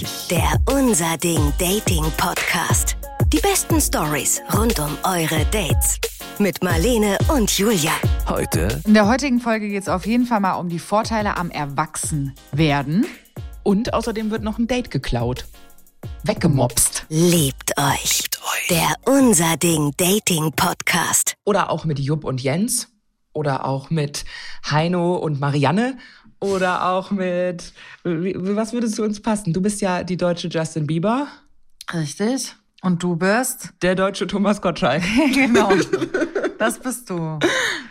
Date, der Unser Ding Dating Podcast. Die besten Stories rund um eure Dates. Mit Marlene und Julia. Heute In der heutigen Folge geht es auf jeden Fall mal um die Vorteile am Erwachsenwerden. Und außerdem wird noch ein Date geklaut. Weggemopst. Liebt euch. Der Unser Ding Dating Podcast. Oder auch mit Jupp und Jens. Oder auch mit Heino und Marianne. Oder auch mit. Was würdest du uns passen? Du bist ja die deutsche Justin Bieber, Richtig. Und du bist? der deutsche Thomas Gottschalk. genau. Das bist du.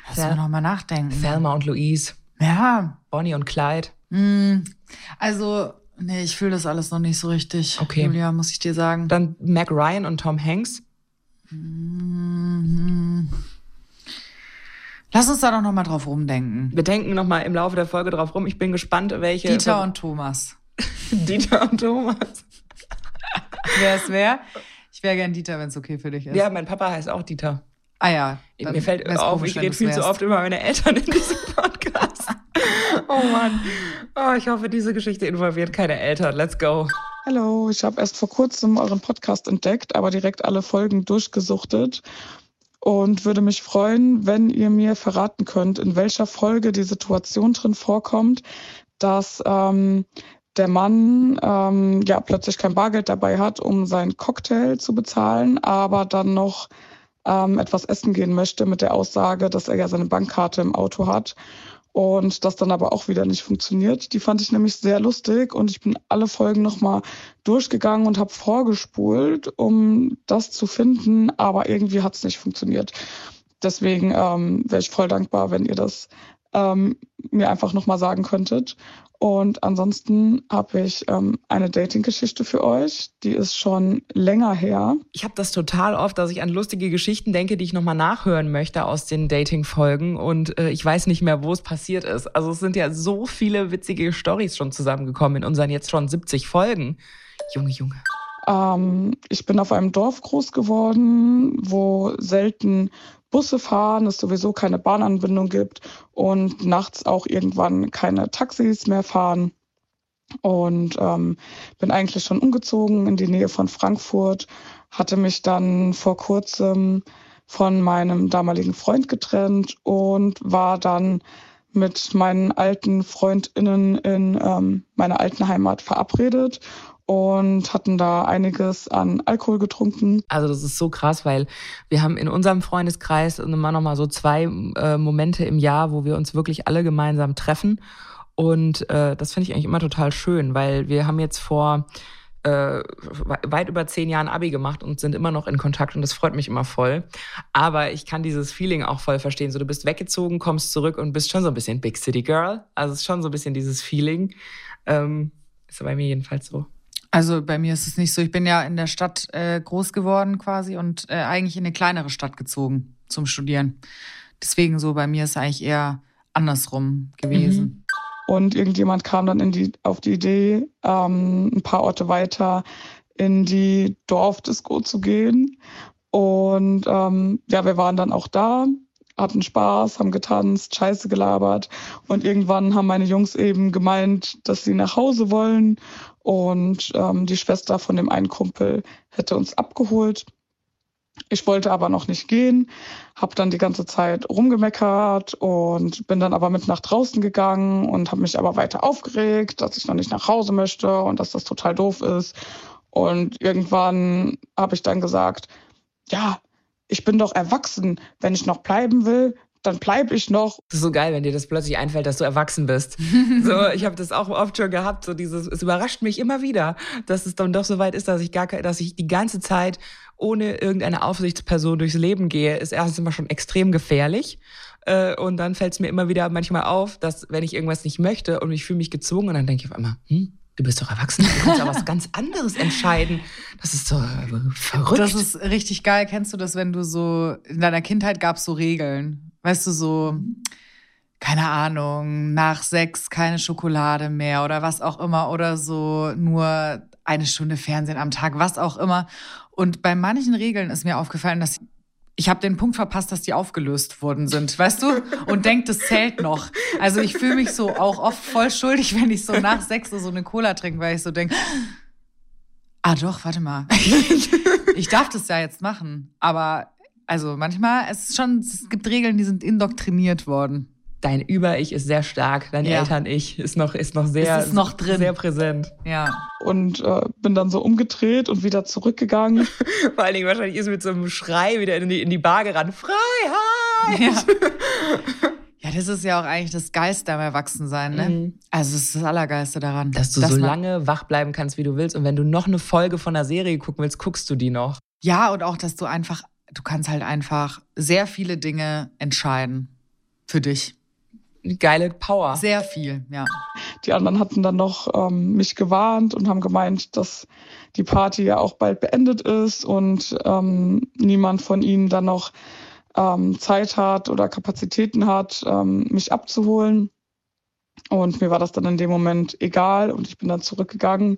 Lass Ja. noch mal nachdenken. Thelma und Louise. Ja. Bonnie und Clyde. Hm. Also, nee, ich fühle das alles noch nicht so richtig. Okay. Julia, muss ich dir sagen. Dann Mac Ryan und Tom Hanks. Mhm. Lass uns da doch noch mal drauf rumdenken. Wir denken nochmal im Laufe der Folge drauf rum. Ich bin gespannt, welche. Dieter und Thomas. Dieter und Thomas. Wer ist wer? Ich wäre gern Dieter, wenn es okay für dich ist. Ja, mein Papa heißt auch Dieter. Ah ja. dann Mir fällt auf, komisch, ich rede viel zu wärst. oft über meine Eltern in diesem Podcast. oh Mann. Oh, ich hoffe, diese Geschichte involviert keine Eltern. Let's go. Hallo, ich habe erst vor kurzem euren Podcast entdeckt, aber direkt alle Folgen durchgesuchtet und würde mich freuen, wenn ihr mir verraten könnt, in welcher Folge die Situation drin vorkommt, dass ähm, der Mann ähm, ja plötzlich kein Bargeld dabei hat, um seinen Cocktail zu bezahlen, aber dann noch ähm, etwas essen gehen möchte mit der Aussage, dass er ja seine Bankkarte im Auto hat und das dann aber auch wieder nicht funktioniert. Die fand ich nämlich sehr lustig und ich bin alle Folgen nochmal durchgegangen und habe vorgespult, um das zu finden, aber irgendwie hat es nicht funktioniert. Deswegen ähm, wäre ich voll dankbar, wenn ihr das ähm, mir einfach nochmal sagen könntet. Und ansonsten habe ich ähm, eine Dating-Geschichte für euch. Die ist schon länger her. Ich habe das total oft, dass ich an lustige Geschichten denke, die ich nochmal nachhören möchte aus den Dating-Folgen und äh, ich weiß nicht mehr, wo es passiert ist. Also es sind ja so viele witzige Stories schon zusammengekommen in unseren jetzt schon 70 Folgen. Junge, Junge. Ähm, ich bin auf einem Dorf groß geworden, wo selten Busse fahren, es sowieso keine Bahnanbindung gibt und nachts auch irgendwann keine Taxis mehr fahren. Und ähm, bin eigentlich schon umgezogen in die Nähe von Frankfurt, hatte mich dann vor kurzem von meinem damaligen Freund getrennt und war dann mit meinen alten FreundInnen in ähm, meiner alten Heimat verabredet und hatten da einiges an Alkohol getrunken. Also das ist so krass, weil wir haben in unserem Freundeskreis immer noch mal so zwei äh, Momente im Jahr, wo wir uns wirklich alle gemeinsam treffen. Und äh, das finde ich eigentlich immer total schön, weil wir haben jetzt vor äh, we- weit über zehn Jahren Abi gemacht und sind immer noch in Kontakt und das freut mich immer voll. Aber ich kann dieses Feeling auch voll verstehen. So, du bist weggezogen, kommst zurück und bist schon so ein bisschen Big City Girl. Also es ist schon so ein bisschen dieses Feeling. Ähm, ist bei mir jedenfalls so. Also bei mir ist es nicht so. Ich bin ja in der Stadt äh, groß geworden quasi und äh, eigentlich in eine kleinere Stadt gezogen zum Studieren. Deswegen so bei mir ist eigentlich eher andersrum gewesen. Und irgendjemand kam dann in die, auf die Idee, ähm, ein paar Orte weiter in die Dorfdisco zu gehen. Und ähm, ja, wir waren dann auch da, hatten Spaß, haben getanzt, Scheiße gelabert. Und irgendwann haben meine Jungs eben gemeint, dass sie nach Hause wollen. Und ähm, die Schwester von dem einen Kumpel hätte uns abgeholt. Ich wollte aber noch nicht gehen, habe dann die ganze Zeit rumgemeckert und bin dann aber mit nach draußen gegangen und habe mich aber weiter aufgeregt, dass ich noch nicht nach Hause möchte und dass das total doof ist. Und irgendwann habe ich dann gesagt, ja, ich bin doch erwachsen. Wenn ich noch bleiben will, dann bleibe ich noch. Das ist so geil, wenn dir das plötzlich einfällt, dass du erwachsen bist. so, ich habe das auch oft schon gehabt, so dieses, es überrascht mich immer wieder, dass es dann doch so weit ist, dass ich gar, dass ich die ganze Zeit ohne irgendeine Aufsichtsperson durchs Leben gehe, ist erstens immer schon extrem gefährlich. Äh, Und dann fällt es mir immer wieder manchmal auf, dass wenn ich irgendwas nicht möchte und ich fühle mich gezwungen, und dann denke ich auf einmal, hm, du bist doch erwachsen, du kannst ja was ganz anderes entscheiden. Das ist so äh, verrückt. Das ist richtig geil. Kennst du das, wenn du so, in deiner Kindheit gab es so Regeln? Weißt du, so, keine Ahnung, nach sechs keine Schokolade mehr oder was auch immer oder so nur eine Stunde Fernsehen am Tag, was auch immer. Und bei manchen Regeln ist mir aufgefallen, dass ich habe den Punkt verpasst, dass die aufgelöst worden sind, weißt du? Und denkt, das zählt noch. Also ich fühle mich so auch oft voll schuldig, wenn ich so nach sechs so eine Cola trinke, weil ich so denke, Ah, doch, warte mal. ich darf das ja jetzt machen. Aber also manchmal, es ist schon, es gibt Regeln, die sind indoktriniert worden. Dein Über-Ich ist sehr stark, dein Ja. Eltern-Ich ist noch, ist noch sehr, ist noch drin. sehr präsent. Ja. Und äh, bin dann so umgedreht und wieder zurückgegangen. Vor allen Dingen wahrscheinlich ist mit so einem Schrei wieder in die, in die Bar gerannt. Freiheit! Ja. ja, das ist ja auch eigentlich das Geiste am Erwachsensein, ne? Mhm. Also es ist das Allergeiste daran. Dass du so man- lange wach bleiben kannst, wie du willst. Und wenn du noch eine Folge von einer Serie gucken willst, guckst du die noch. Ja, und auch, dass du einfach, du kannst halt einfach sehr viele Dinge entscheiden. Für dich. Geile Power. Sehr viel, ja. Die anderen hatten dann noch ähm, mich gewarnt und haben gemeint, dass die Party ja auch bald beendet ist und ähm, niemand von ihnen dann noch ähm, Zeit hat oder Kapazitäten hat, ähm, mich abzuholen. Und mir war das dann in dem Moment egal und ich bin dann zurückgegangen,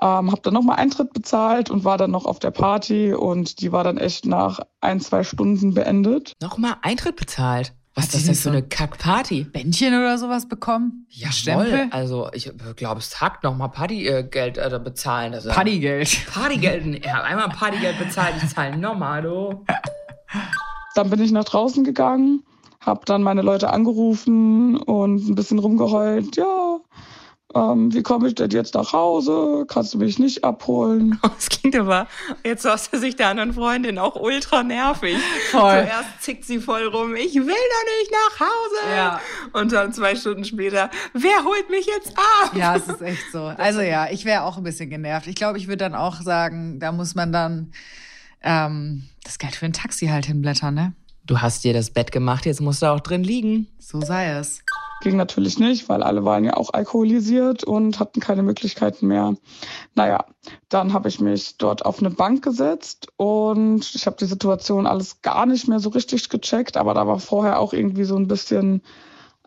ähm, habe dann nochmal Eintritt bezahlt und war dann noch auf der Party und die war dann echt nach ein, zwei Stunden beendet. Nochmal Eintritt bezahlt. Was das denn für so- eine Kackparty? Bändchen oder sowas bekommen? Ja, Stempel? Also ich glaube, es hakt nochmal Partygeld äh, bezahlen. Also, Partygeld. Partygeld. Ja, einmal Partygeld bezahlt, ich zahle nochmal, du. Dann bin ich nach draußen gegangen, habe dann meine Leute angerufen und ein bisschen rumgeheult. Ja, ähm, wie komme ich denn jetzt nach Hause? Kannst du mich nicht abholen? Das klingt aber jetzt aus der Sicht der anderen Freundin auch ultra nervig. Voll. Zuerst zickt sie voll rum, ich will doch nicht nach Hause. Ja. Und dann zwei Stunden später, wer holt mich jetzt ab? Ja, es ist echt so. Also ja, ich wäre auch ein bisschen genervt. Ich glaube, ich würde dann auch sagen, da muss man dann ähm, das Geld für ein Taxi halt hinblättern, ne? Du hast dir das Bett gemacht, jetzt musst du auch drin liegen. So sei es. Ging natürlich nicht, weil alle waren ja auch alkoholisiert und hatten keine Möglichkeiten mehr. Naja, dann habe ich mich dort auf eine Bank gesetzt und ich habe die Situation alles gar nicht mehr so richtig gecheckt, aber da war vorher auch irgendwie so ein bisschen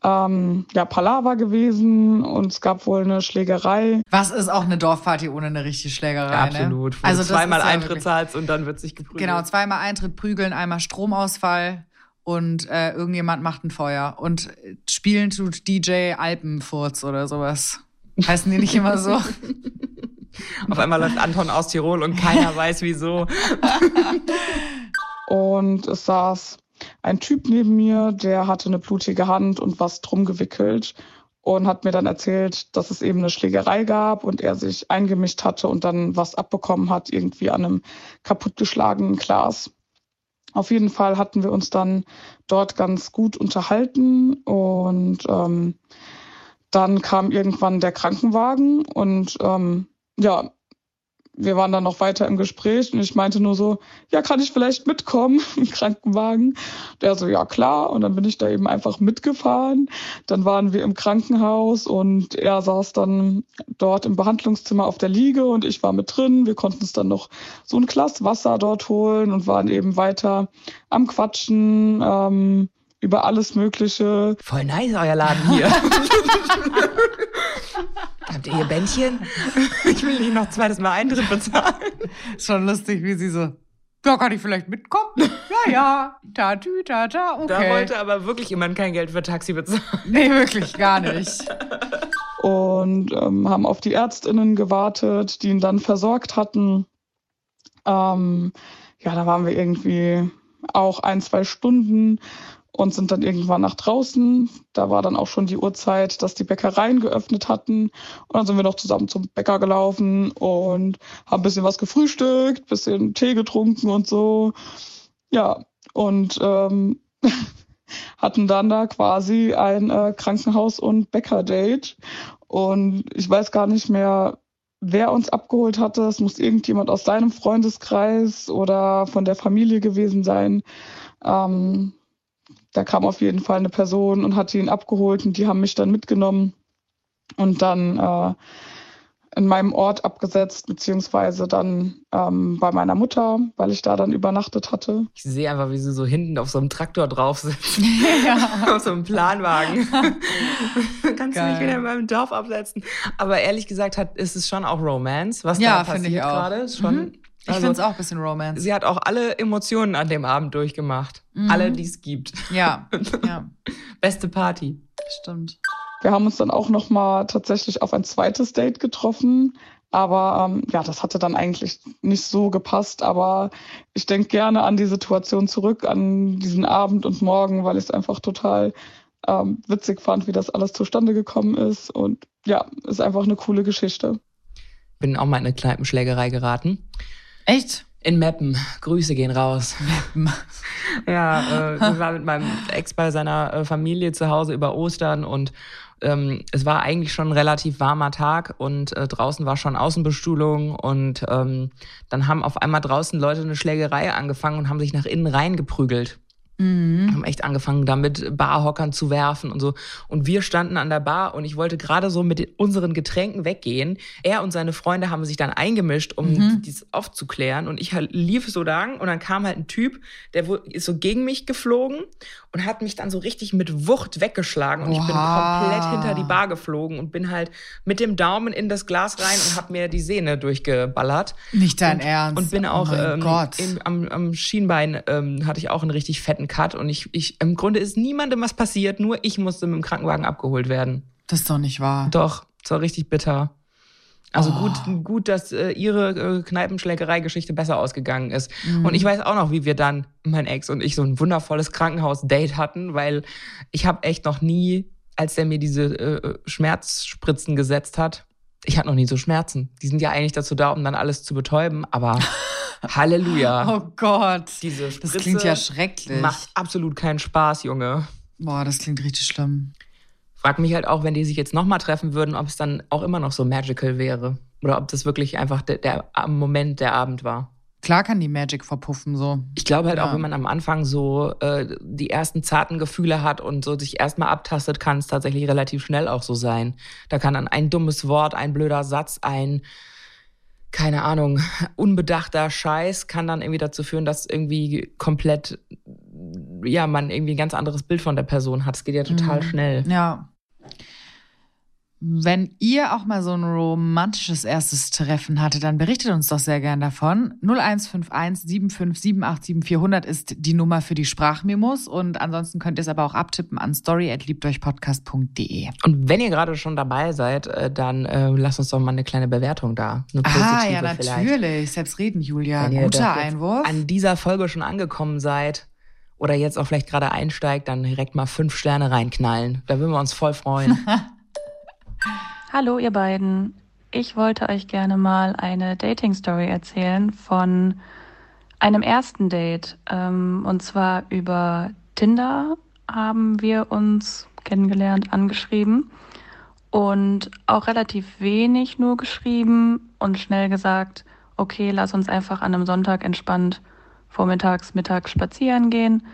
ähm, ja, Palaver gewesen und es gab wohl eine Schlägerei. Was ist auch eine Dorfparty ohne eine richtige Schlägerei? Absolut. Ne? Wo Also du das zweimal ja Eintritt wirklich- zahlst und dann wird sich geprügelt. Genau, zweimal Eintritt, Prügeln, einmal Stromausfall und äh, irgendjemand macht ein Feuer. Und äh, spielen tut DJ Alpenfurz oder sowas. Heißen die nicht immer so? Auf einmal läuft Anton aus Tirol und keiner weiß wieso. Und es saß ein Typ neben mir, der hatte eine blutige Hand und was drum gewickelt und hat mir dann erzählt, dass es eben eine Schlägerei gab und er sich eingemischt hatte und dann was abbekommen hat, irgendwie an einem kaputtgeschlagenen Glas. Auf jeden Fall hatten wir uns dann dort ganz gut unterhalten und ähm, dann kam irgendwann der Krankenwagen und ähm, ja, wir waren dann noch weiter im Gespräch und ich meinte nur so, ja, kann ich vielleicht mitkommen im Krankenwagen? Der so, ja klar. Und dann bin ich da eben einfach mitgefahren. Dann waren wir im Krankenhaus und er saß dann dort im Behandlungszimmer auf der Liege und ich war mit drin. Wir konnten uns dann noch so ein Glas Wasser dort holen und waren eben weiter am Quatschen ähm, über alles Mögliche. Voll nice, euer Laden hier. Habt ihr hier Bändchen? Ich will nicht noch zweites Mal Eintritt bezahlen. Ist schon lustig, wie sie so. Ja, kann ich vielleicht mitkommen? Ja, ja. Tatü, tata, okay. Da wollte aber wirklich jemand kein Geld für Taxi bezahlen. nee, wirklich gar nicht. und ähm, haben auf die Ärztinnen gewartet, die ihn dann versorgt hatten. Ähm, ja, da waren wir irgendwie auch ein, zwei Stunden und sind dann irgendwann nach draußen. Da war dann auch schon die Uhrzeit, dass die Bäckereien geöffnet hatten. Und dann sind wir noch zusammen zum Bäcker gelaufen und haben ein bisschen was gefrühstückt, bisschen Tee getrunken und so. Ja, und ähm, hatten dann da quasi ein äh, Krankenhaus- und Bäcker-Date. Und ich weiß gar nicht mehr, wer uns abgeholt hatte. Es muss irgendjemand aus seinem Freundeskreis oder von der Familie gewesen sein. Ähm, da kam auf jeden Fall eine Person und hat ihn abgeholt und die haben mich dann mitgenommen und dann äh, in meinem Ort abgesetzt, beziehungsweise dann ähm, bei meiner Mutter, weil ich da dann übernachtet hatte. Ich sehe einfach, wie sie so hinten auf so einem Traktor drauf sitzt. ja. auf so einem Planwagen. Kannst du Geil. nicht wieder in meinem Dorf absetzen. Aber ehrlich gesagt hat, ist es schon auch Romance, was Ja, da finde passiert ich auch. gerade. Schon, Mhm. Ich also, finde es auch ein bisschen Romance. Sie hat auch alle Emotionen an dem Abend durchgemacht. Mhm. Alle, die es gibt. Ja, ja, Beste Party. stimmt. Wir haben uns dann auch noch mal tatsächlich auf ein zweites Date getroffen, Aber ähm, ja, das hatte dann eigentlich nicht so gepasst. Aber ich denke gerne an die Situation zurück, an diesen Abend und Morgen, weil ich es einfach total ähm, witzig fand, wie das alles zustande gekommen ist. Und ja, ist einfach eine coole Geschichte. Bin auch mal in eine Kneipenschlägerei geraten. Echt? In Meppen. Grüße gehen raus. Meppen. ja, äh, ich war mit meinem Ex bei seiner äh, Familie zu Hause über Ostern und ähm, es war eigentlich schon ein relativ warmer Tag und äh, draußen war schon Außenbestuhlung und ähm, dann haben auf einmal draußen Leute eine Schlägerei angefangen und haben sich nach innen reingeprügelt. Mhm. Haben echt angefangen, damit Barhockern zu werfen und so. Und wir standen an der Bar und ich wollte gerade so mit unseren Getränken weggehen. Er und seine Freunde haben sich dann eingemischt, um mhm. dies aufzuklären. Und ich halt lief so lang und dann kam halt ein Typ, der ist so gegen mich geflogen und hat mich dann so richtig mit Wucht weggeschlagen. Und Oha. ich bin komplett hinter die Bar geflogen und bin halt mit dem Daumen in das Glas rein und habe mir die Sehne durchgeballert. Nicht dein und, Ernst. Und bin auch oh ähm, im, am, am Schienbein ähm, hatte ich auch einen richtig fetten Cut und ich, ich, im Grunde ist niemandem was passiert, nur ich musste mit dem Krankenwagen abgeholt werden. Das ist doch nicht wahr. Doch, es war richtig bitter. Also oh. gut, gut, dass äh, ihre äh, Kneipenschlägerei-Geschichte besser ausgegangen ist. Mhm. Und ich weiß auch noch, wie wir dann, mein Ex und ich, so ein wundervolles Krankenhaus-Date hatten, weil ich habe echt noch nie, als der mir diese äh, Schmerzspritzen gesetzt hat, ich hatte noch nie so Schmerzen. Die sind ja eigentlich dazu da, um dann alles zu betäuben, aber Halleluja. Oh Gott. Diese Spritze das klingt ja schrecklich. Macht absolut keinen Spaß, Junge. Boah, das klingt richtig schlimm. Frag mich halt auch, wenn die sich jetzt nochmal treffen würden, ob es dann auch immer noch so magical wäre. Oder ob das wirklich einfach der, der Moment, der Abend war. Klar kann die Magic verpuffen so. Ich glaube halt ja. auch, wenn man am Anfang so äh, die ersten zarten Gefühle hat und so sich erstmal abtastet, kann es tatsächlich relativ schnell auch so sein. Da kann dann ein dummes Wort, ein blöder Satz, ein keine Ahnung, unbedachter Scheiß kann dann irgendwie dazu führen, dass irgendwie komplett, ja, man irgendwie ein ganz anderes Bild von der Person hat. Es geht ja total mhm. schnell. Ja. Wenn ihr auch mal so ein romantisches erstes Treffen hattet, dann berichtet uns doch sehr gern davon. 0151 75 400 ist die Nummer für die Sprachmemos und ansonsten könnt ihr es aber auch abtippen an story@liebteuchpodcast.de. Und wenn ihr gerade schon dabei seid, äh, dann äh, lasst uns doch mal eine kleine Bewertung da. Eine ah, ja, natürlich. Selbst reden, Julia. Guter Einwurf. An dieser Folge schon angekommen seid oder jetzt auch vielleicht gerade einsteigt, dann direkt mal fünf Sterne reinknallen. Da würden wir uns voll freuen. Hallo ihr beiden. Ich wollte euch gerne mal eine Dating-Story erzählen von einem ersten Date. Ähm, und zwar über Tinder haben wir uns kennengelernt, angeschrieben und auch relativ wenig nur geschrieben und schnell gesagt, okay, lass uns einfach an einem Sonntag entspannt vormittags, mittags spazieren gehen.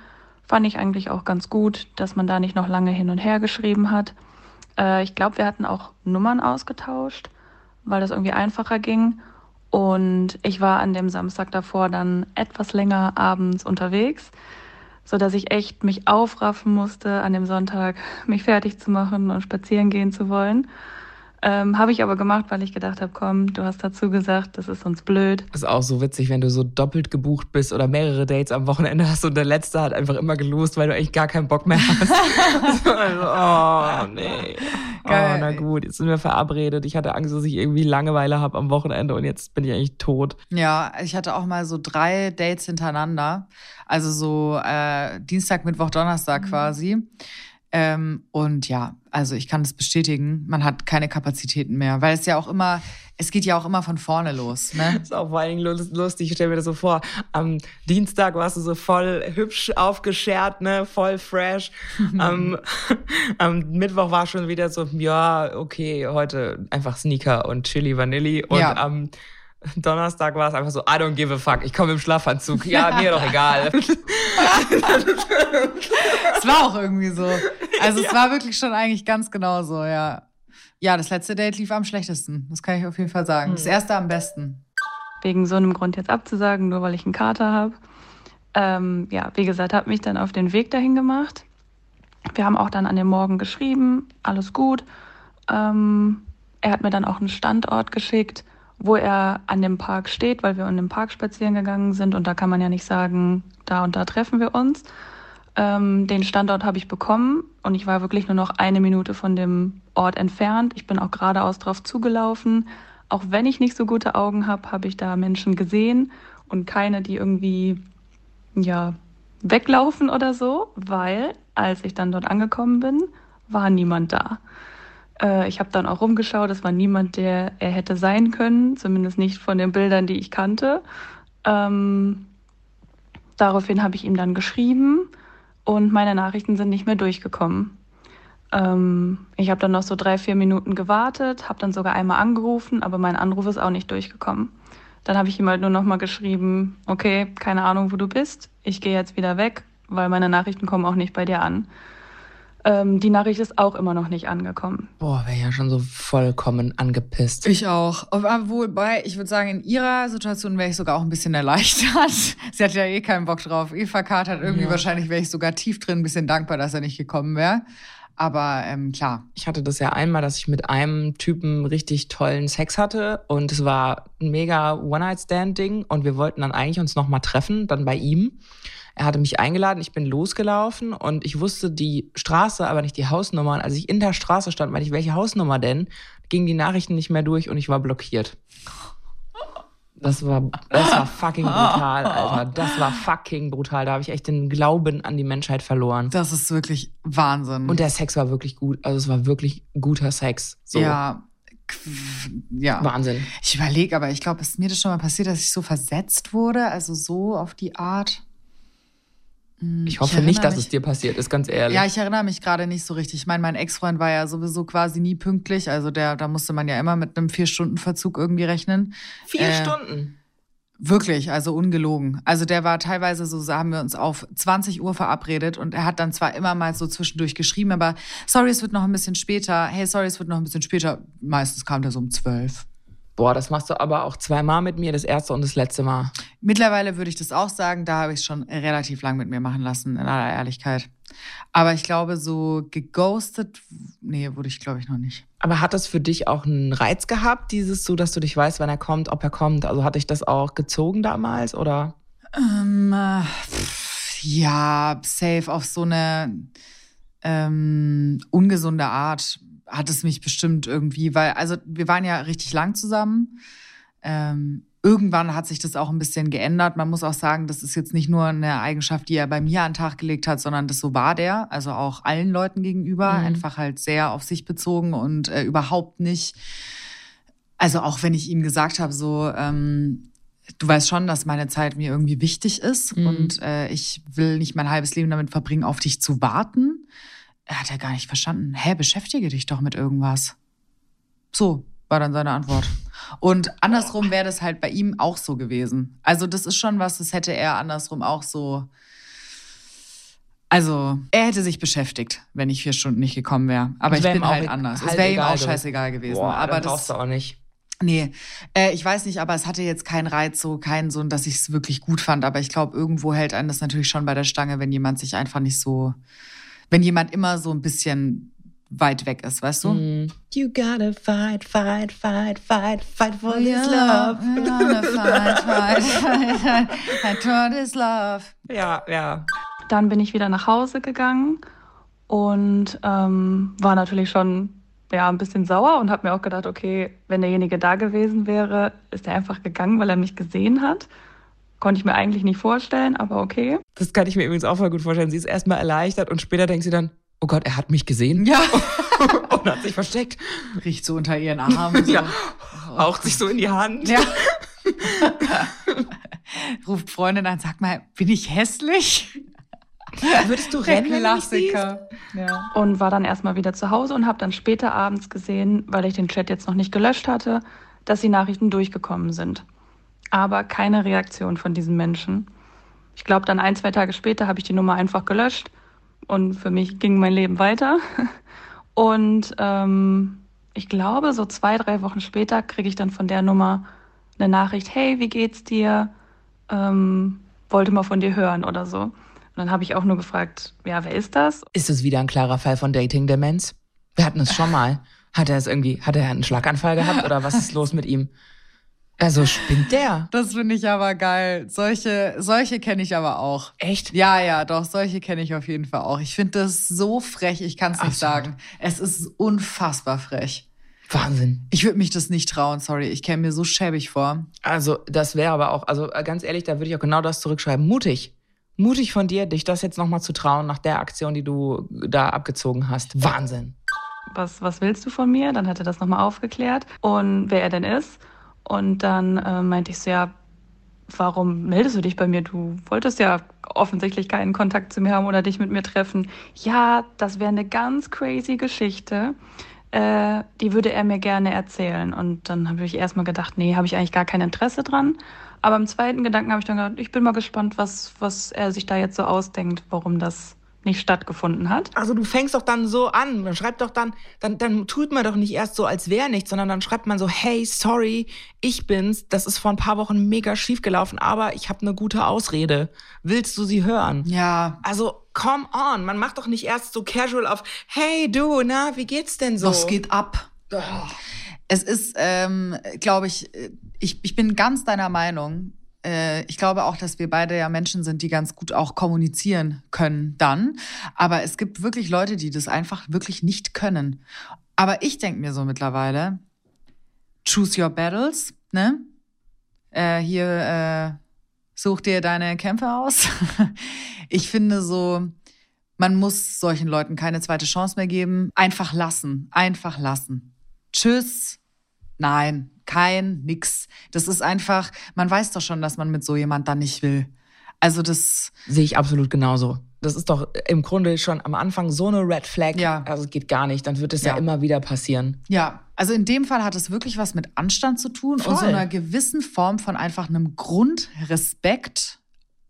Fand ich eigentlich auch ganz gut, dass man da nicht noch lange hin und her geschrieben hat. Äh, ich glaube, wir hatten auch Nummern ausgetauscht, weil das irgendwie einfacher ging. Und ich war an dem Samstag davor dann etwas länger abends unterwegs, so dass ich echt mich aufraffen musste, an dem Sonntag mich fertig zu machen und spazieren gehen zu wollen. Ähm, habe ich aber gemacht, weil ich gedacht habe, komm, du hast dazu gesagt, das ist uns blöd. Das ist auch so witzig, wenn du so doppelt gebucht bist oder mehrere Dates am Wochenende hast und der letzte hat einfach immer gelost, weil du eigentlich gar keinen Bock mehr hast. also, oh, nee. Geil. Oh, na gut, jetzt sind wir verabredet. Ich hatte Angst, dass ich irgendwie Langeweile habe am Wochenende und jetzt bin ich eigentlich tot. Ja, ich hatte auch mal so drei Dates hintereinander. Also so äh, Dienstag, Mittwoch, Donnerstag mhm. quasi. Ähm, und ja, also ich kann das bestätigen, man hat keine Kapazitäten mehr, weil es ja auch immer, es geht ja auch immer von vorne los. Ne? Das ist auch vor allen Dingen lustig, ich stelle mir das so vor. Am Dienstag warst du so voll hübsch aufgeschert, ne, voll fresh. am, am Mittwoch war schon wieder so, ja, okay, heute einfach Sneaker und Chili Vanilli. Und ja. am Donnerstag war es einfach so, I don't give a fuck, ich komme im Schlafanzug. Ja, mir doch egal. es war auch irgendwie so. Also es ja. war wirklich schon eigentlich ganz genau so, ja. Ja, das letzte Date lief am schlechtesten. Das kann ich auf jeden Fall sagen. Das hm. erste am besten. Wegen so einem Grund jetzt abzusagen, nur weil ich einen Kater habe. Ähm, ja, wie gesagt, habe mich dann auf den Weg dahin gemacht. Wir haben auch dann an dem Morgen geschrieben, alles gut. Ähm, er hat mir dann auch einen Standort geschickt wo er an dem Park steht, weil wir in dem Park spazieren gegangen sind und da kann man ja nicht sagen, da und da treffen wir uns. Ähm, den Standort habe ich bekommen und ich war wirklich nur noch eine Minute von dem Ort entfernt. Ich bin auch geradeaus drauf zugelaufen, auch wenn ich nicht so gute Augen habe, habe ich da Menschen gesehen und keine, die irgendwie ja weglaufen oder so, weil als ich dann dort angekommen bin, war niemand da. Äh, ich habe dann auch rumgeschaut, es war niemand, der er hätte sein können, zumindest nicht von den Bildern, die ich kannte. Ähm, daraufhin habe ich ihm dann geschrieben und meine Nachrichten sind nicht mehr durchgekommen. Ähm, ich habe dann noch so drei, vier Minuten gewartet, habe dann sogar einmal angerufen, aber mein Anruf ist auch nicht durchgekommen. Dann habe ich ihm halt nur noch mal geschrieben, okay, keine Ahnung, wo du bist, ich gehe jetzt wieder weg, weil meine Nachrichten kommen auch nicht bei dir an. Ähm, die Nachricht ist auch immer noch nicht angekommen. Boah, wäre ja schon so vollkommen angepisst. Ich auch. Wobei, ich würde sagen, in ihrer Situation wäre ich sogar auch ein bisschen erleichtert. Sie hat ja eh keinen Bock drauf. Eva Kart hat irgendwie ja. wahrscheinlich, wäre ich sogar tief drin ein bisschen dankbar, dass er nicht gekommen wäre. Aber ähm, klar. Ich hatte das ja einmal, dass ich mit einem Typen richtig tollen Sex hatte und es war ein mega One-Night-Stand-Ding und wir wollten dann eigentlich uns nochmal treffen, dann bei ihm. Er hatte mich eingeladen, ich bin losgelaufen und ich wusste die Straße, aber nicht die Hausnummer. Und als ich in der Straße stand, meinte ich, welche Hausnummer denn? Gingen die Nachrichten nicht mehr durch und ich war blockiert. Das war, das war fucking brutal, Alter. Das war fucking brutal. Da habe ich echt den Glauben an die Menschheit verloren. Das ist wirklich Wahnsinn. Und der Sex war wirklich gut. Also es war wirklich guter Sex. So. Ja. Ja. Wahnsinn. Ich überlege, aber ich glaube, ist mir das schon mal passiert, dass ich so versetzt wurde, also so auf die Art. Hm, ich hoffe ich nicht, dass mich, es dir passiert ist, ganz ehrlich. Ja, ich erinnere mich gerade nicht so richtig. Ich meine, mein Ex-Freund war ja sowieso quasi nie pünktlich. Also der, da musste man ja immer mit einem Vier-Stunden-Verzug irgendwie rechnen. Vier äh, Stunden? Wirklich, also ungelogen. Also der war teilweise so, haben wir uns auf 20 Uhr verabredet und er hat dann zwar immer mal so zwischendurch geschrieben, aber sorry, es wird noch ein bisschen später. Hey, sorry, es wird noch ein bisschen später. Meistens kam der so um 12. Boah, das machst du aber auch zweimal mit mir, das erste und das letzte Mal. Mittlerweile würde ich das auch sagen, da habe ich es schon relativ lang mit mir machen lassen, in aller Ehrlichkeit. Aber ich glaube, so geghostet, nee, wurde ich, glaube ich, noch nicht. Aber hat das für dich auch einen Reiz gehabt, dieses so, dass du dich weißt, wann er kommt, ob er kommt? Also hatte ich das auch gezogen damals oder? Ähm, äh, ja, safe auf so eine ähm, ungesunde Art hat es mich bestimmt irgendwie, weil, also wir waren ja richtig lang zusammen. Ähm, irgendwann hat sich das auch ein bisschen geändert. Man muss auch sagen, das ist jetzt nicht nur eine Eigenschaft, die er bei mir an den Tag gelegt hat, sondern das so war der, also auch allen Leuten gegenüber, mhm. einfach halt sehr auf sich bezogen und äh, überhaupt nicht. Also auch wenn ich ihm gesagt habe, so, ähm, du weißt schon, dass meine Zeit mir irgendwie wichtig ist mhm. und äh, ich will nicht mein halbes Leben damit verbringen, auf dich zu warten. Er hat ja gar nicht verstanden. Hä, beschäftige dich doch mit irgendwas. So war dann seine Antwort. Und andersrum wäre das halt bei ihm auch so gewesen. Also das ist schon was, das hätte er andersrum auch so. Also er hätte sich beschäftigt, wenn ich vier Stunden nicht gekommen wäre. Aber ich bin halt anders. Es wäre ihm auch scheißegal gewesen. Boah, aber das brauchst du auch nicht. Nee, äh, ich weiß nicht, aber es hatte jetzt keinen Reiz, so keinen so, dass ich es wirklich gut fand. Aber ich glaube, irgendwo hält einen das natürlich schon bei der Stange, wenn jemand sich einfach nicht so wenn jemand immer so ein bisschen weit weg ist, weißt du? Mm. You gotta fight, fight, fight, fight, fight for this love. You gotta fight, fight, fight, fight for this love. Ja, ja. Dann bin ich wieder nach Hause gegangen und ähm, war natürlich schon ja, ein bisschen sauer und habe mir auch gedacht, okay, wenn derjenige da gewesen wäre, ist er einfach gegangen, weil er mich gesehen hat. Konnte ich mir eigentlich nicht vorstellen, aber okay. Das kann ich mir übrigens auch voll gut vorstellen. Sie ist erstmal erleichtert und später denkt sie dann, oh Gott, er hat mich gesehen. Ja. und hat sich versteckt. Riecht so unter ihren Armen. So. ja. Haucht sich so in die Hand. Ja. Ruft Freundin an, sag mal, bin ich hässlich? Würdest du rennen? Klassiker. Ja. Und war dann erstmal wieder zu Hause und habe dann später abends gesehen, weil ich den Chat jetzt noch nicht gelöscht hatte, dass die Nachrichten durchgekommen sind aber keine Reaktion von diesen Menschen. Ich glaube, dann ein, zwei Tage später habe ich die Nummer einfach gelöscht und für mich ging mein Leben weiter. Und ähm, ich glaube, so zwei, drei Wochen später kriege ich dann von der Nummer eine Nachricht, hey, wie geht's dir? Ähm, wollte mal von dir hören oder so. Und dann habe ich auch nur gefragt, ja, wer ist das? Ist es wieder ein klarer Fall von Dating-Demenz? Wir hatten es schon mal. Hat er es irgendwie, hat er einen Schlaganfall gehabt oder was ist los mit ihm? Also spinnt der. Das finde ich aber geil. Solche, solche kenne ich aber auch. Echt? Ja, ja, doch, solche kenne ich auf jeden Fall auch. Ich finde das so frech, ich kann es nicht sagen. Es ist unfassbar frech. Wahnsinn. Ich würde mich das nicht trauen, sorry. Ich käme mir so schäbig vor. Also, das wäre aber auch, also äh, ganz ehrlich, da würde ich auch genau das zurückschreiben. Mutig. Mutig von dir, dich das jetzt nochmal zu trauen nach der Aktion, die du da abgezogen hast. Wahnsinn. Was, was willst du von mir? Dann hat er das nochmal aufgeklärt und wer er denn ist. Und dann äh, meinte ich so, ja, warum meldest du dich bei mir? Du wolltest ja offensichtlich keinen Kontakt zu mir haben oder dich mit mir treffen. Ja, das wäre eine ganz crazy Geschichte. Äh, die würde er mir gerne erzählen. Und dann habe ich erstmal gedacht, nee, habe ich eigentlich gar kein Interesse dran. Aber im zweiten Gedanken habe ich dann gedacht, ich bin mal gespannt, was, was er sich da jetzt so ausdenkt, warum das nicht stattgefunden hat. Also du fängst doch dann so an, man schreibt doch dann, dann, dann tut man doch nicht erst so, als wäre nichts, sondern dann schreibt man so, hey, sorry, ich bin's, das ist vor ein paar Wochen mega schief gelaufen, aber ich habe eine gute Ausrede. Willst du sie hören? Ja. Also, come on, man macht doch nicht erst so casual auf, hey du, na, wie geht's denn so? Was geht ab? Oh. Es ist, ähm, glaube ich, ich, ich bin ganz deiner Meinung. Äh, ich glaube auch, dass wir beide ja Menschen sind, die ganz gut auch kommunizieren können dann. Aber es gibt wirklich Leute, die das einfach wirklich nicht können. Aber ich denke mir so mittlerweile, choose your battles, ne? Äh, hier, äh, such dir deine Kämpfe aus. ich finde so, man muss solchen Leuten keine zweite Chance mehr geben. Einfach lassen, einfach lassen. Tschüss. Nein, kein nix. Das ist einfach, man weiß doch schon, dass man mit so jemand dann nicht will. Also das Sehe ich absolut genauso. Das ist doch im Grunde schon am Anfang so eine Red Flag. Ja. Also es geht gar nicht. Dann wird es ja. Ja. immer wieder passieren. Ja, also in dem Fall hat es wirklich was mit Anstand zu tun und Voll. so einer gewissen Form von einfach einem Grundrespekt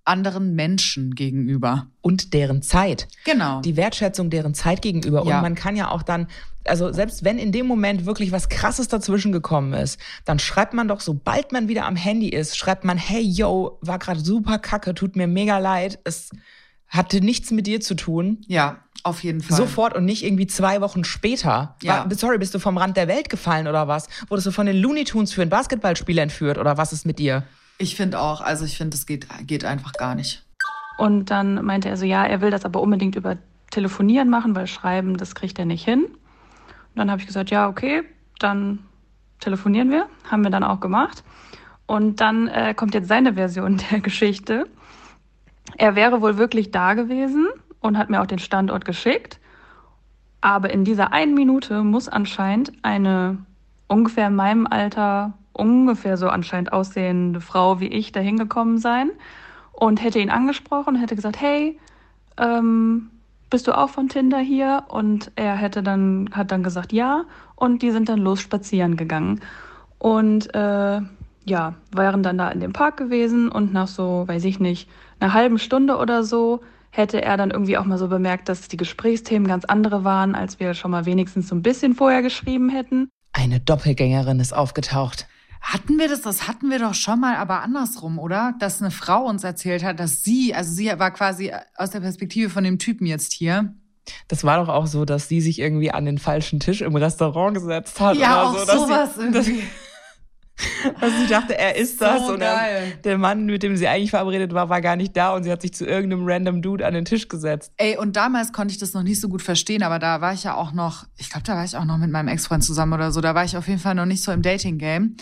anderen Menschen gegenüber. Und deren Zeit. Genau. Die Wertschätzung deren Zeit gegenüber. Und Ja. man kann ja auch dann, also selbst wenn in dem Moment wirklich was Krasses dazwischen gekommen ist, dann schreibt man doch, sobald man wieder am Handy ist, schreibt man, hey, yo, war gerade super kacke, tut mir mega leid. Es hatte nichts mit dir zu tun. ja, auf jeden Fall. Sofort und nicht irgendwie zwei Wochen später. Ja. War, sorry, bist du vom Rand der Welt gefallen oder was? Wurdest du von den Looney Tunes für ein Basketballspiel entführt oder was ist mit dir? Ich finde auch, also ich finde, es geht, geht einfach gar nicht. Und dann meinte er so, ja, er will das aber unbedingt über Telefonieren machen, weil Schreiben, das kriegt er nicht hin. Und dann habe ich gesagt, ja, okay, dann telefonieren wir. Haben wir dann auch gemacht. Und dann äh, kommt jetzt seine Version der Geschichte. Er wäre wohl wirklich da gewesen und hat mir auch den Standort geschickt. Aber in dieser einen Minute muss anscheinend eine ungefähr in meinem Alter, ungefähr so anscheinend aussehende Frau wie ich dahin gekommen sein und hätte ihn angesprochen und hätte gesagt, hey, ähm, bist du auch von Tinder hier? Und er hätte dann, hat dann gesagt, ja. Und die sind dann los spazieren gegangen. Und äh, ja, waren dann da in dem Park gewesen und nach so, weiß ich nicht, einer halben Stunde oder so hätte er dann irgendwie auch mal so bemerkt, dass die Gesprächsthemen ganz andere waren, als wir schon mal wenigstens so ein bisschen vorher geschrieben hätten. Eine Doppelgängerin ist aufgetaucht. Hatten wir das? Das hatten wir doch schon mal, aber andersrum, oder? Dass eine Frau uns erzählt hat, dass sie, also sie war quasi aus der Perspektive von dem Typen jetzt hier. Das war doch auch so, dass sie sich irgendwie an den falschen Tisch im Restaurant gesetzt hat. Ja, oder auch so, dass sowas sie, irgendwie. dass sie dachte, er ist das. So und dann geil. der Mann, mit dem sie eigentlich verabredet war, war gar nicht da und sie hat sich zu irgendeinem random Dude an den Tisch gesetzt. Ey, und damals konnte ich das noch nicht so gut verstehen, aber da war ich ja auch noch, ich glaube, da war ich auch noch mit meinem Ex-Freund zusammen oder so. Da war ich auf jeden Fall noch nicht so im Dating-Game.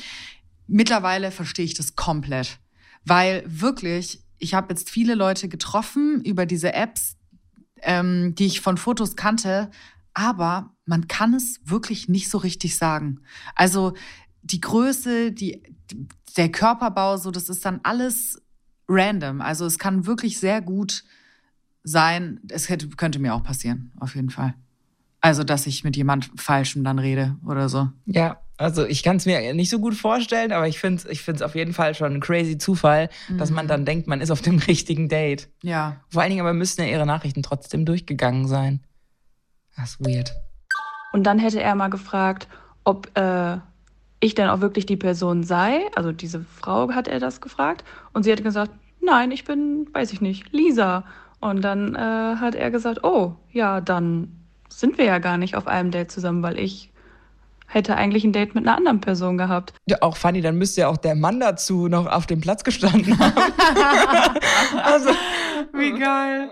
Mittlerweile verstehe ich das komplett. Weil wirklich, ich habe jetzt viele Leute getroffen über diese Apps, ähm, die ich von Fotos kannte, aber man kann es wirklich nicht so richtig sagen. Also die Größe, die, der Körperbau, so, das ist dann alles random. Also es kann wirklich sehr gut sein. Es hätte, könnte mir auch passieren, auf jeden Fall. Also, dass ich mit jemand Falschem dann rede oder so. Ja, also ich kann es mir nicht so gut vorstellen, aber ich finde es ich find's auf jeden Fall schon ein crazy Zufall, dass man dann denkt, man ist auf dem richtigen Date. Ja. Vor allen Dingen aber müssten ja ihre Nachrichten trotzdem durchgegangen sein. Das ist weird. Und dann hätte er mal gefragt, ob äh, ich denn auch wirklich die Person sei. Also diese Frau hat er das gefragt. Und sie hat gesagt, nein, ich bin, weiß ich nicht, Lisa. Und dann äh, hat er gesagt, oh, ja, dann sind wir ja gar nicht auf einem Date zusammen, weil ich hätte eigentlich ein Date mit einer anderen Person gehabt. Ja, auch funny, dann müsste ja auch der Mann dazu noch auf dem Platz gestanden haben. also, Wie geil.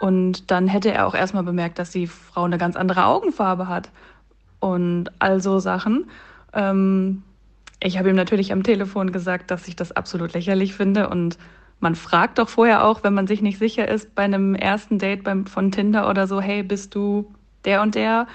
Und dann hätte er auch erstmal bemerkt, dass die Frau eine ganz andere Augenfarbe hat. und all so Sachen. Ähm, ich habe ihm natürlich am Telefon gesagt, dass ich das absolut lächerlich finde und man fragt doch vorher auch, wenn man sich nicht sicher ist, bei einem ersten Date beim, von Tinder oder so, hey, bist du der und der?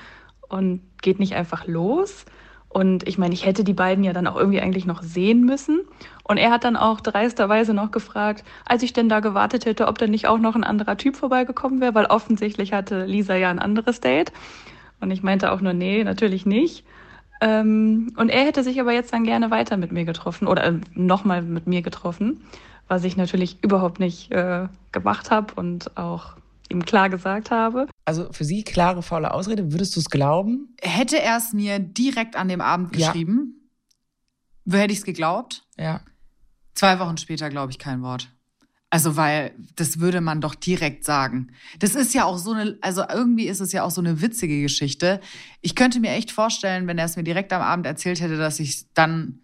Und geht nicht einfach los. Und ich meine, ich hätte die beiden ja dann auch irgendwie eigentlich noch sehen müssen. Und er hat dann auch dreisterweise noch gefragt, als ich denn da gewartet hätte, ob dann nicht auch noch ein anderer Typ vorbeigekommen wäre, weil offensichtlich hatte Lisa ja ein anderes Date. Und ich meinte auch nur, nee, natürlich nicht. Ähm, und er hätte sich aber jetzt dann gerne weiter mit mir getroffen oder äh, nochmal mit mir getroffen, was ich natürlich überhaupt nicht äh, gemacht habe und auch ihm klar gesagt habe. Also für Sie klare, faule Ausrede, würdest du es glauben? Hätte er es mir direkt an dem Abend Ja. geschrieben, hätte ich es geglaubt. Ja. Zwei Wochen später glaube ich kein Wort. Also, weil das würde man doch direkt sagen. Das ist ja auch so eine, also irgendwie ist es ja auch so eine witzige Geschichte. Ich könnte mir echt vorstellen, wenn er es mir direkt am Abend erzählt hätte, dass ich dann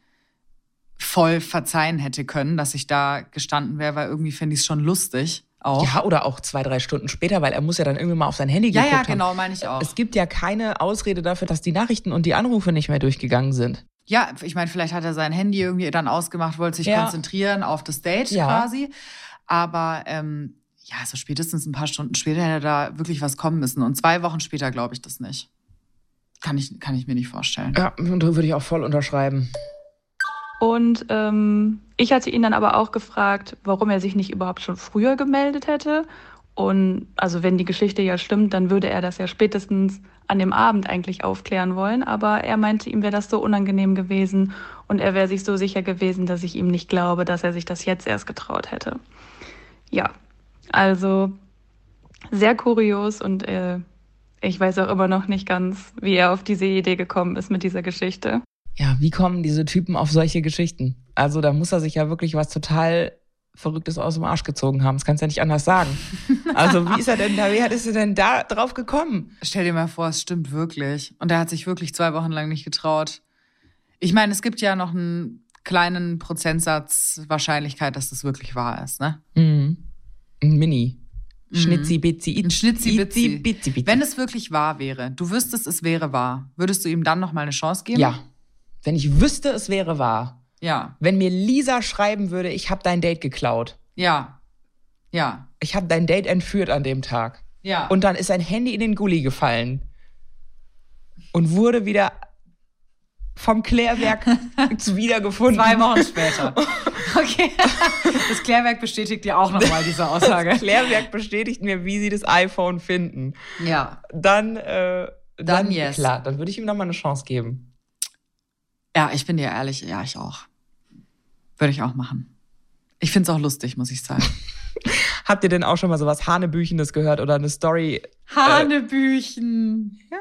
voll verzeihen hätte können, dass ich da gestanden wäre, weil irgendwie finde ich es schon lustig auch. Ja, oder auch zwei, drei Stunden später, weil er muss ja dann irgendwie mal auf sein Handy ja, geguckt ja, haben. genau, meine ich auch. Es gibt ja keine Ausrede dafür, dass die Nachrichten und die Anrufe nicht mehr durchgegangen sind. Ja, ich meine, vielleicht hat er sein Handy irgendwie dann ausgemacht, wollte sich Ja. konzentrieren auf das Date Ja. quasi. Aber ähm, ja, so spätestens ein paar Stunden später hätte da wirklich was kommen müssen. Und zwei Wochen später glaube ich das nicht. Kann ich, kann ich mir nicht vorstellen. Ja, würde ich auch voll unterschreiben. Und ähm, ich hatte ihn dann aber auch gefragt, warum er sich nicht überhaupt schon früher gemeldet hätte. Und also wenn die Geschichte ja stimmt, dann würde er das ja spätestens an dem Abend eigentlich aufklären wollen. Aber er meinte, ihm wäre das so unangenehm gewesen und er wäre sich so sicher gewesen, dass ich ihm nicht glaube, dass er sich das jetzt erst getraut hätte. Ja, also sehr kurios und äh, ich weiß auch immer noch nicht ganz, wie er auf diese Idee gekommen ist mit dieser Geschichte. Ja, wie kommen diese Typen auf solche Geschichten? Also da muss er sich ja wirklich was total Verrücktes aus dem Arsch gezogen haben. Das kannst du ja nicht anders sagen. Also wie ist er denn da, wie ist er denn da drauf gekommen? Stell dir mal vor, es stimmt wirklich. Und er hat sich wirklich zwei Wochen lang nicht getraut. Ich meine, es gibt ja noch einen kleinen Prozentsatz Wahrscheinlichkeit, dass das wirklich wahr ist, ne? Mhm. Ein Mini. Schnitzi, bitzi, Ein Schnitzi-Bitzi. bitzi, bitzi. Wenn es wirklich wahr wäre, du wüsstest, es wäre wahr, würdest du ihm dann noch mal eine Chance geben? Ja. Wenn ich wüsste, es wäre wahr. Ja. Wenn mir Lisa schreiben würde, ich habe dein Date geklaut. Ja. Ja. Ich habe dein Date entführt an dem Tag. Ja. Und dann ist sein Handy in den Gully gefallen. Und wurde wieder vom Klärwerk wiedergefunden. zwei Wochen später. Okay. Das Klärwerk bestätigt dir auch noch mal diese Aussage. Das Klärwerk bestätigt mir, wie sie das iPhone finden. Ja. Dann, äh, dann, Dann yes. klar, dann würde ich ihm noch mal eine Chance geben. Ja, ich bin dir ehrlich, ja, ich auch. Würde ich auch machen. Ich find's auch lustig, muss ich sagen. Habt ihr denn auch schon mal sowas Hanebüchenes gehört oder eine Story? Hanebüchen. Ja.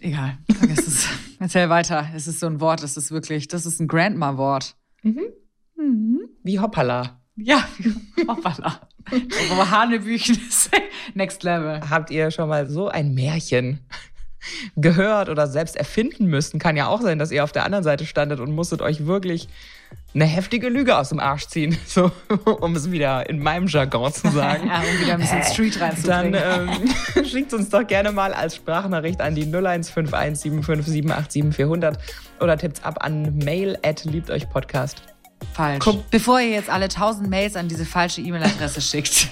Egal, vergiss es. Erzähl weiter. Es ist so ein Wort, es ist wirklich, das ist ein Grandma-Wort. Wie Hoppala. Ja, hoppala. Aber Hanebüchen ist next level. Habt ihr schon mal so ein Märchen gehört oder selbst erfinden müssen? Kann ja auch sein, dass ihr auf der anderen Seite standet und musstet euch wirklich eine heftige Lüge aus dem Arsch ziehen, so um es wieder in meinem Jargon zu sagen. Ja, um wieder ein bisschen Street Dann reinzubringen. ähm, schickt uns doch gerne mal als Sprachnachricht an die 0151 75 400 oder tippt's ab an mail at liebteuchpodcast. Falsch. Komm. Bevor ihr jetzt alle tausend Mails an diese falsche E-Mail-Adresse schickt.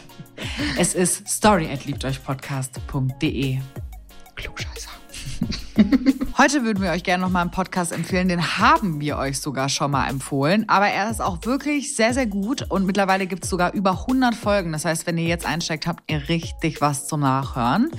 Es ist story at liebteuchpodcast.de. Klugscheißer. Heute würden wir euch gerne noch mal einen Podcast empfehlen. Den haben wir euch sogar schon mal empfohlen. Aber er ist auch wirklich sehr, sehr gut. Und mittlerweile gibt es sogar über 100 Folgen. Das heißt, wenn ihr jetzt einsteigt, habt ihr richtig was zum Nachhören.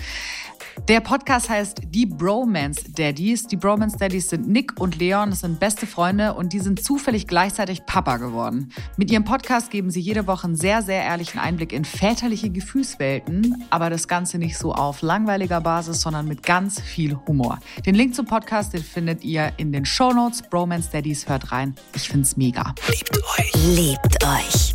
Der Podcast heißt Die Bromance Daddies. Die Bromance Daddies sind Nick und Leon. Das sind beste Freunde und die sind zufällig gleichzeitig Papa geworden. Mit ihrem Podcast geben sie jede Woche einen sehr, sehr ehrlichen Einblick in väterliche Gefühlswelten. Aber das Ganze nicht so auf langweiliger Basis, sondern mit ganz viel Humor. Den Link zum Podcast, den findet ihr in den Shownotes. Bromance Daddies, hört rein. Ich find's mega. Liebt euch.